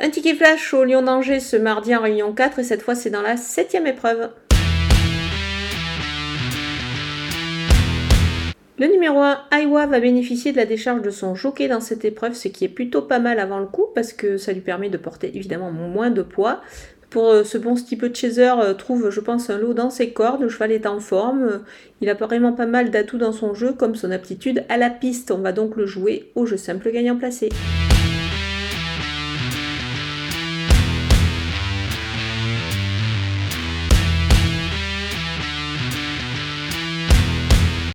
Un ticket flash au Lyon d'Angers ce mardi en réunion 4 et cette fois c'est dans la septième épreuve. Le numéro 1, Aiwa, va bénéficier de la décharge de son jockey dans cette épreuve, ce qui est plutôt pas mal avant le coup parce que ça lui permet de porter évidemment moins de poids. Pour euh, ce bon petit peu de chaser, euh, trouve, je pense, un lot dans ses cordes. Le cheval est en forme. Euh, il a vraiment pas mal d'atouts dans son jeu, comme son aptitude à la piste. On va donc le jouer au jeu simple gagnant placé.